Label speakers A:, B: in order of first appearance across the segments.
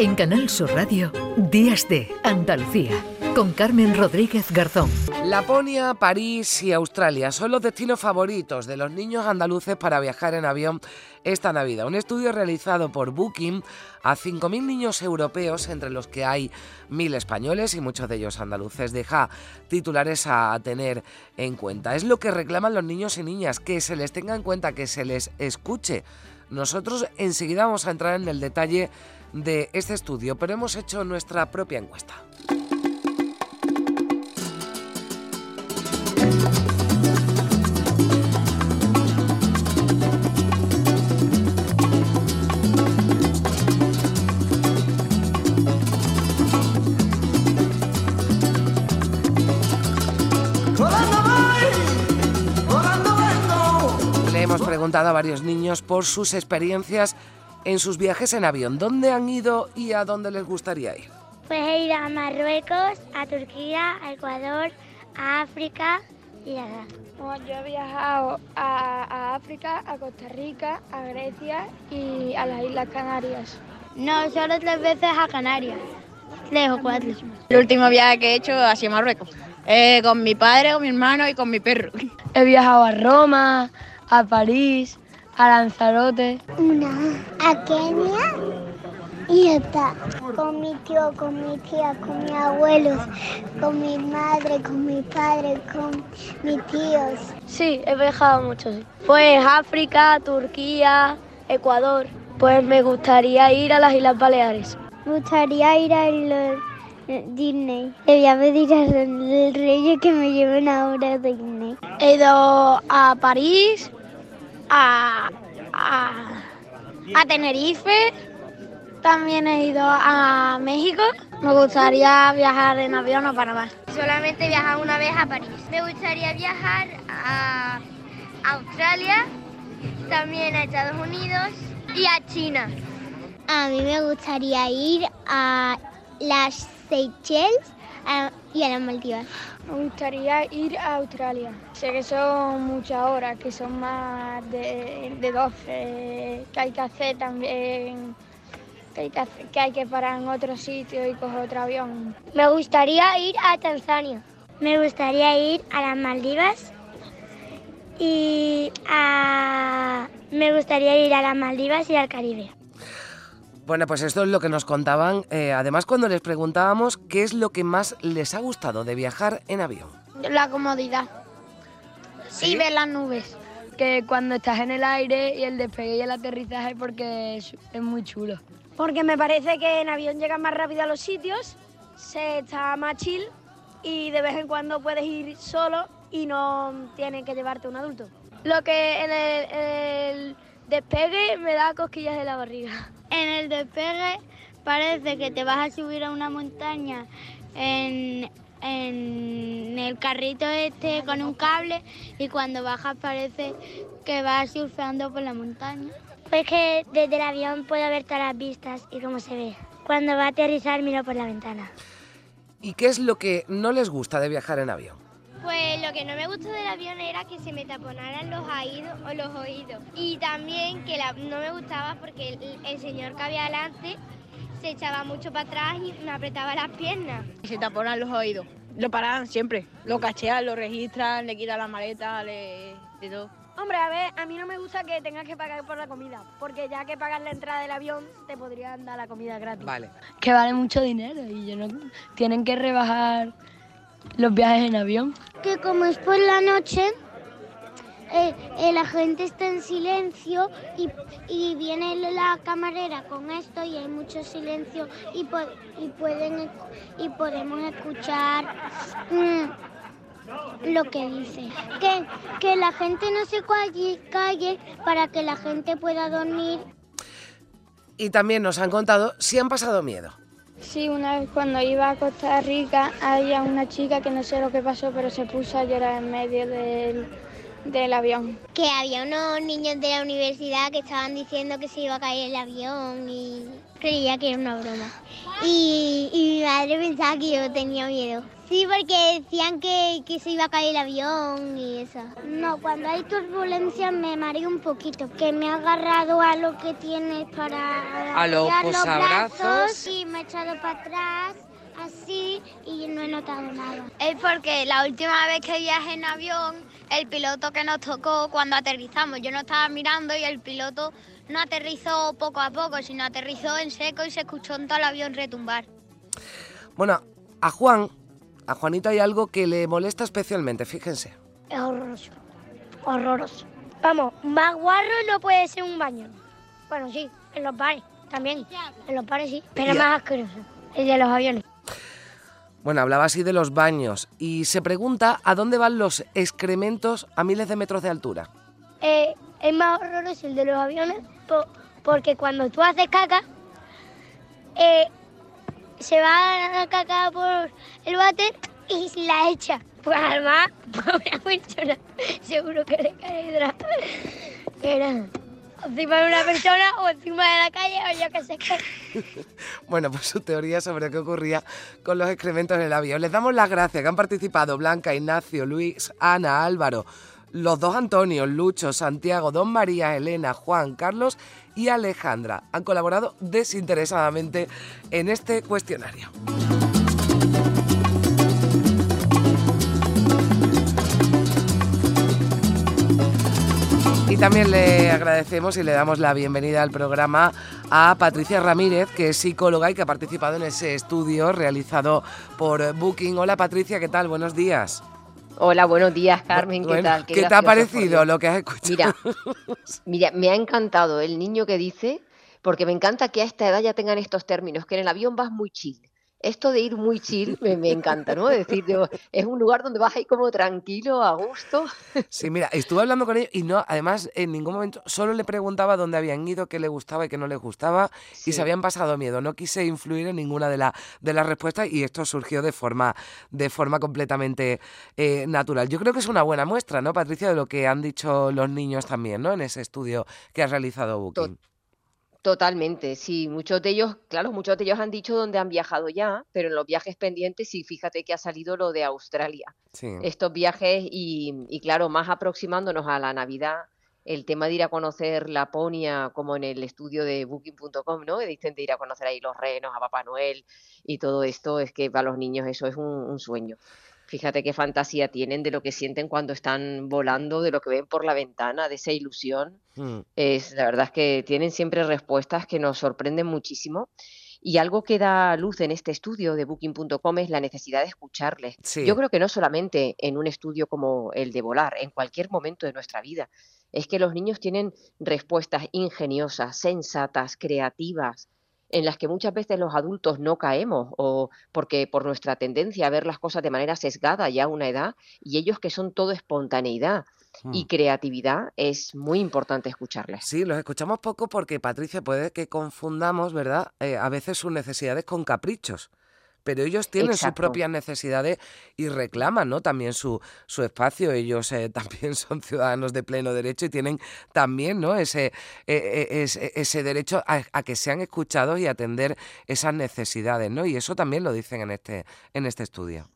A: En Canal Sur Radio, Días de Andalucía, con Carmen Rodríguez Garzón.
B: Laponia, París y Australia son los destinos favoritos de los niños andaluces para viajar en avión esta Navidad. Un estudio realizado por Booking a 5.000 niños europeos, entre los que hay 1.000 españoles y muchos de ellos andaluces, deja titulares a tener en cuenta. Es lo que reclaman los niños y niñas, que se les tenga en cuenta, que se les escuche. Nosotros enseguida vamos a entrar en el detalle de este estudio, pero hemos hecho nuestra propia encuesta. Le hemos preguntado a varios niños por sus experiencias en sus viajes en avión. ¿Dónde han ido y a dónde les gustaría ir?
C: Pues he ido a Marruecos, a Turquía, a Ecuador, a África y a...
D: Bueno, yo he viajado a, a África, a Costa Rica, a Grecia y a las Islas Canarias.
C: No, solo tres veces a Canarias. Tres o cuatro.
E: El último viaje que he hecho ha sido a Marruecos. Eh, con mi padre, con mi hermano y con mi perro.
D: He viajado a Roma, a París, a Lanzarote.
C: Una a Kenia y está. Con mi tío, con mi tía, con mis abuelos, con mi madre, con mi padre, con mis tíos.
D: Sí, he viajado mucho, sí. Pues África, Turquía, Ecuador. Pues me gustaría ir a las Islas Baleares.
C: Me gustaría ir a los Disney. Le voy a pedir a los reyes que me lleven ahora a Disney.
D: He ido a París, a, a, a Tenerife, también he ido a México. Me gustaría viajar en avión a Panamá.
C: Solamente he viajado una vez a París. Me gustaría viajar a Australia, también a Estados Unidos y a China. A mí me gustaría ir a las Seychelles y a las Maldivas.
D: Me gustaría ir a Australia. Sé que son muchas horas, que son más de, de 12, que hay que hacer también, que hay que, hacer- que hay que parar en otro sitio y coger otro avión.
C: Me gustaría ir a Tanzania. Me gustaría ir a las Maldivas y a... Me gustaría ir a las Maldivas y al Caribe.
B: Bueno, pues esto es lo que nos contaban. eh, además, cuando les preguntábamos qué es lo que más les ha gustado de viajar en avión.
D: La comodidad
B: ¿Sí?
D: y ver las nubes. Que cuando estás en el aire y el despegue y el aterrizaje porque es, es muy chulo.
F: Porque me parece que en avión llegas más rápido a los sitios, se está más chill y de vez en cuando puedes ir solo y no tienes que llevarte un adulto.
D: Lo que en el, en el despegue me da cosquillas de la barriga.
C: En el despegue parece que te vas a subir a una montaña en, en el carrito este con un cable y cuando bajas parece que vas surfeando por la montaña. Pues que desde el avión puedo ver todas las vistas y cómo se ve. Cuando va a aterrizar miro por la ventana.
B: ¿Y qué es lo que no les gusta de viajar en avión?
C: Pues lo que no me gustó del avión era que se me taponaran los oídos o los oídos. Y también que la- no me gustaba porque el, el señor que había delante se echaba mucho para atrás y me apretaba las piernas.
E: Y se taponan los oídos. Lo paran siempre. Lo cachean, lo registran, le quitan la maleta, le... de todo.
F: Hombre, a ver, a mí no me gusta que tengas que pagar por la comida, porque ya que pagas la entrada del avión, te podrían dar la comida gratis.
B: Vale.
D: Que vale mucho dinero y yo no, tienen que rebajar los viajes en avión.
C: Que como es por la noche, eh, eh, la gente está en silencio y, y viene la camarera con esto y hay mucho silencio y, po- y, pueden, y podemos escuchar mm, lo que dice. Que, que la gente no se calle para que la gente pueda dormir
B: Y también nos han contado si han pasado miedo.
D: Sí, una vez cuando iba a Costa Rica había una chica que no sé lo que pasó, pero se puso a llorar en medio del, del avión.
C: que había unos niños de la universidad que estaban diciendo que se iba a caer el avión y creía que era una broma. Y, y mi madre pensaba que yo tenía miedo. Sí, porque decían que, que se iba a caer el avión y eso. No, cuando hay turbulencia me mareo un poquito, que me ha agarrado a lo que tienes para
B: A los posabrazos.
C: brazos y me he echado para atrás así y no he notado nada. Es porque la última vez que viajé en avión, el piloto que nos tocó cuando aterrizamos, yo no estaba mirando y el piloto no aterrizó poco a poco, sino aterrizó en seco y se escuchó en todo el avión retumbar.
B: Bueno, a Juan, a Juanito hay algo que le molesta especialmente, fíjense.
F: Es horroroso. Horroroso. Vamos, más guarro no puede ser un baño. Bueno, sí, en los bares también. En los bares sí, pero
B: Ya.
F: más asqueroso. El de los aviones.
B: Bueno, hablaba así de los baños y se pregunta a dónde van los excrementos a miles de metros de altura.
F: Eh, es más horroroso el de los aviones po- porque cuando tú haces caca, eh, se va la caca por el váter y la echa. Pues además, pobre persona, seguro que le caerá. Era encima de una persona o encima de la calle o yo qué sé qué.
B: Bueno, pues su teoría sobre qué ocurría con los excrementos en el avión. Les damos las gracias que han participado Blanca, Ignacio, Luis, Ana, Álvaro, los dos Antonios, Lucho, Santiago, Don María, Elena, Juan, Carlos y Alejandra. Han colaborado desinteresadamente en este cuestionario. Y también le agradecemos y le damos la bienvenida al programa a Patricia Ramírez, que es psicóloga y que ha participado en ese estudio realizado por Booking. Hola Patricia, ¿qué tal? Buenos días.
G: Hola, buenos días, Carmen. ¿Qué
B: Bueno,
G: tal?
B: ¿Qué te ha parecido lo que has escuchado?
G: Mira, mira, me ha encantado el niño que dice, porque me encanta que a esta edad ya tengan estos términos, que en el avión vas muy chill. Esto de ir muy chill me, me encanta, ¿no? Es decir, digo, es un lugar donde vas ahí como tranquilo, a gusto.
B: Sí, mira, estuve hablando con ellos y no, además en ningún momento solo le preguntaba dónde habían ido, qué les gustaba y qué no les gustaba y se habían pasado miedo. No quise influir en ninguna de, la- de las respuestas y esto surgió de forma, de forma completamente eh, natural. Yo creo que es una buena muestra, ¿no, Patricia, de lo que han dicho los niños también, ¿no? En ese estudio que has realizado Booking.
G: Totalmente, sí, muchos de ellos, claro, muchos de ellos han dicho dónde han viajado ya, pero en los viajes pendientes sí, fíjate que ha salido lo de Australia.
B: Sí.
G: estos viajes y, y claro, más aproximándonos a la Navidad, el tema de ir a conocer Laponia, como en el estudio de booking.com, ¿no? Dicen de ir a conocer ahí los renos, a Papá Noel y todo esto, es que para los niños eso es un, un sueño. Fíjate qué fantasía tienen de lo que sienten cuando están volando, de lo que ven por la ventana, de esa ilusión.
B: Mm.
G: Es, la verdad es que tienen siempre respuestas que nos sorprenden muchísimo. Y algo que da luz en este estudio de Booking.com es la necesidad de escucharles.
B: Sí.
G: Yo creo que no solamente en un estudio como el de volar, en cualquier momento de nuestra vida. Es que los niños tienen respuestas ingeniosas, sensatas, creativas, en las que muchas veces los adultos no caemos, o porque por nuestra tendencia a ver las cosas de manera sesgada ya a una edad, y ellos que son todo espontaneidad y
B: Mm.
G: creatividad, es muy importante escucharles.
B: Sí, los escuchamos poco porque, Patricia, puede que confundamos, ¿verdad? Eh, a veces sus necesidades con caprichos. Pero ellos tienen sus propias necesidades y reclaman, ¿no? También su, su espacio. Ellos eh, también son ciudadanos de pleno derecho y tienen también, ¿no? Ese, eh, eh, ese, ese derecho a, a que sean escuchados y atender esas necesidades, ¿no? Y eso también lo dicen en este, en este estudio.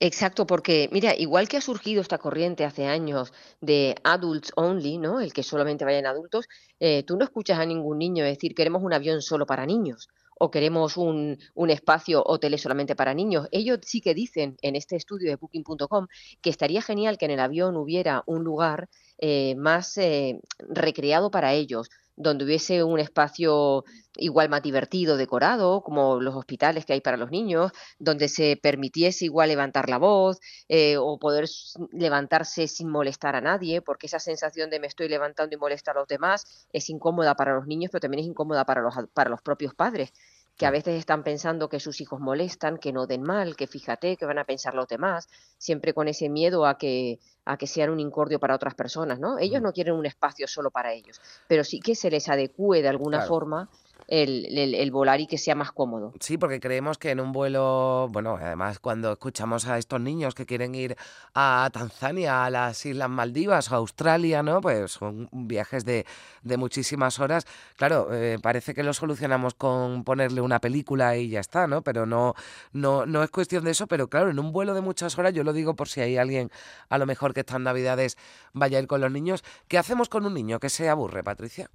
G: Exacto, porque mira, igual que ha surgido esta corriente hace años de adults only, ¿no? El que solamente vayan adultos, eh, tú no escuchas a ningún niño decir queremos un avión solo para niños o queremos un, un espacio hotel solamente para niños. Ellos sí que dicen en este estudio de booking.com que estaría genial que en el avión hubiera un lugar eh, más eh, recreado para ellos, donde hubiese un espacio igual más divertido, decorado, como los hospitales que hay para los niños, donde se permitiese igual levantar la voz eh, o poder levantarse sin molestar a nadie, porque esa sensación de me estoy levantando y molesta a los demás es incómoda para los niños, pero también es incómoda para los, para los propios padres que a veces están pensando que sus hijos molestan, que no den mal, que fíjate, que van a pensar los demás, siempre con ese miedo a que, a que sean un incordio para otras personas, ¿no? Ellos no quieren un espacio solo para ellos, pero sí que se les adecue de alguna
B: Claro.
G: forma el, volar y que sea más cómodo.
B: Sí, porque creemos que en un vuelo, bueno, además cuando escuchamos a estos niños que quieren ir a Tanzania, a las Islas Maldivas a Australia, ¿no? Pues son viajes de, de muchísimas horas. Claro, eh, parece que lo solucionamos con ponerle una película y ya está, ¿no? Pero no, no, no es cuestión de eso, pero claro, en un vuelo de muchas horas, yo lo digo por si hay alguien a lo mejor que estas navidades vaya a ir con los niños, ¿qué hacemos con un niño que se aburre, Patricia?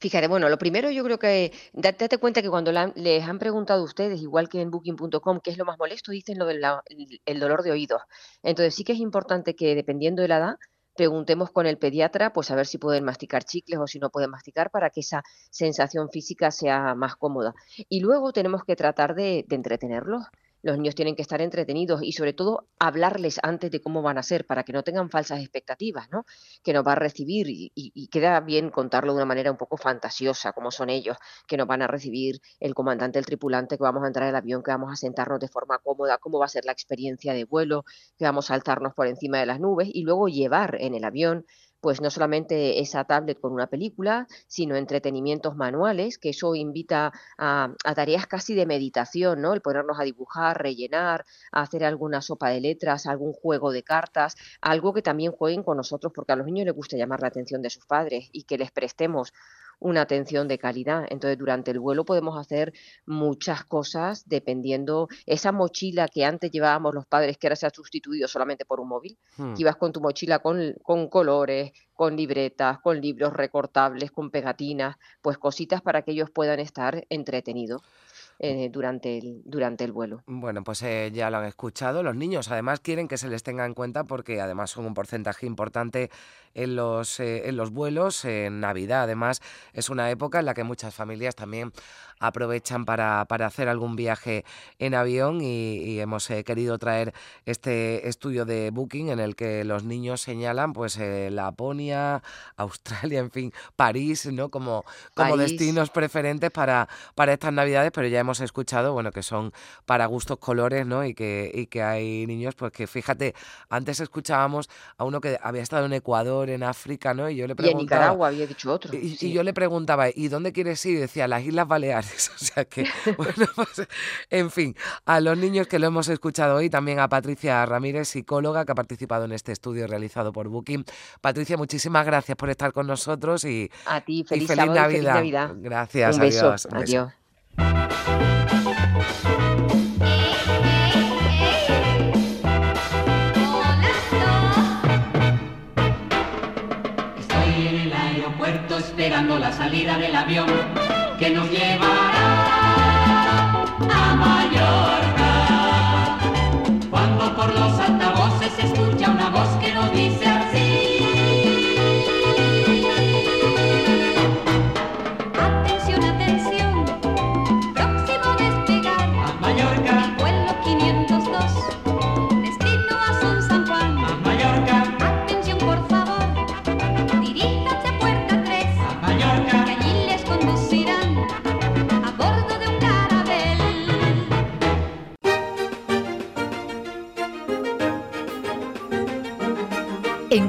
G: Fíjate, bueno, lo primero yo creo que date, cuenta que cuando les han preguntado a ustedes, igual que en booking.com, qué es lo más molesto, dicen lo del el dolor de oídos. Entonces sí que es importante que dependiendo de la edad, preguntemos con el pediatra, pues a ver si pueden masticar chicles o si no pueden masticar para que esa sensación física sea más cómoda. Y luego tenemos que tratar de, de entretenerlos los niños tienen que estar entretenidos y sobre todo hablarles antes de cómo van a ser para que no tengan falsas expectativas, ¿no? Que nos va a recibir y, queda bien contarlo de una manera un poco fantasiosa, como son ellos, que nos van a recibir el comandante, el tripulante, que vamos a entrar al avión, que vamos a sentarnos de forma cómoda, cómo va a ser la experiencia de vuelo, que vamos a alzarnos por encima de las nubes y luego llevar en el avión pues no solamente esa tablet con una película, sino entretenimientos manuales, que eso invita a, tareas casi de meditación, ¿no? El ponernos a dibujar, rellenar, a hacer alguna sopa de letras, algún juego de cartas, algo que también jueguen con nosotros, porque a los niños les gusta llamar la atención de sus padres y que les prestemos una atención de calidad. Entonces, durante el vuelo podemos hacer muchas cosas dependiendo esa mochila que antes llevábamos los padres, que ahora se ha sustituido solamente por un móvil, hmm. que ibas con tu mochila con, con colores, con libretas, con libros recortables, con pegatinas, pues cositas para que ellos puedan estar entretenidos. Eh, durante, el, durante el vuelo.
B: Bueno, pues eh, ya lo han escuchado. Los niños además quieren que se les tenga en cuenta porque además son un porcentaje importante en los, eh, en los vuelos. En Navidad además es una época en la que muchas familias también aprovechan para, para hacer algún viaje en avión y, hemos querido traer este estudio de Booking en el que los niños señalan pues Laponia, Australia, en fin, París, ¿no? Como, como destinos preferentes para, para estas Navidades, pero ya hemos hemos escuchado, bueno, que son para gustos colores, ¿no? Y que, y que hay niños, pues que fíjate, antes escuchábamos a uno que había estado en Ecuador, en África, ¿no?
G: Y yo le preguntaba. Y en Nicaragua había dicho otro.
B: Y, yo le preguntaba, ¿y dónde quieres ir? Y decía, las Islas Baleares. O sea que, bueno, pues, en fin, a los niños que lo hemos escuchado hoy, también a Patricia Ramírez, psicóloga, que ha participado en este estudio realizado por Booking. Patricia, muchísimas gracias por estar con nosotros y,
G: a ti, feliz, Navidad.
B: Gracias,
G: un beso. adiós.
H: El aeropuerto esperando la salida del avión que nos llevará a Mallorca. Cuando por los altavoces se escucha una voz que nos dice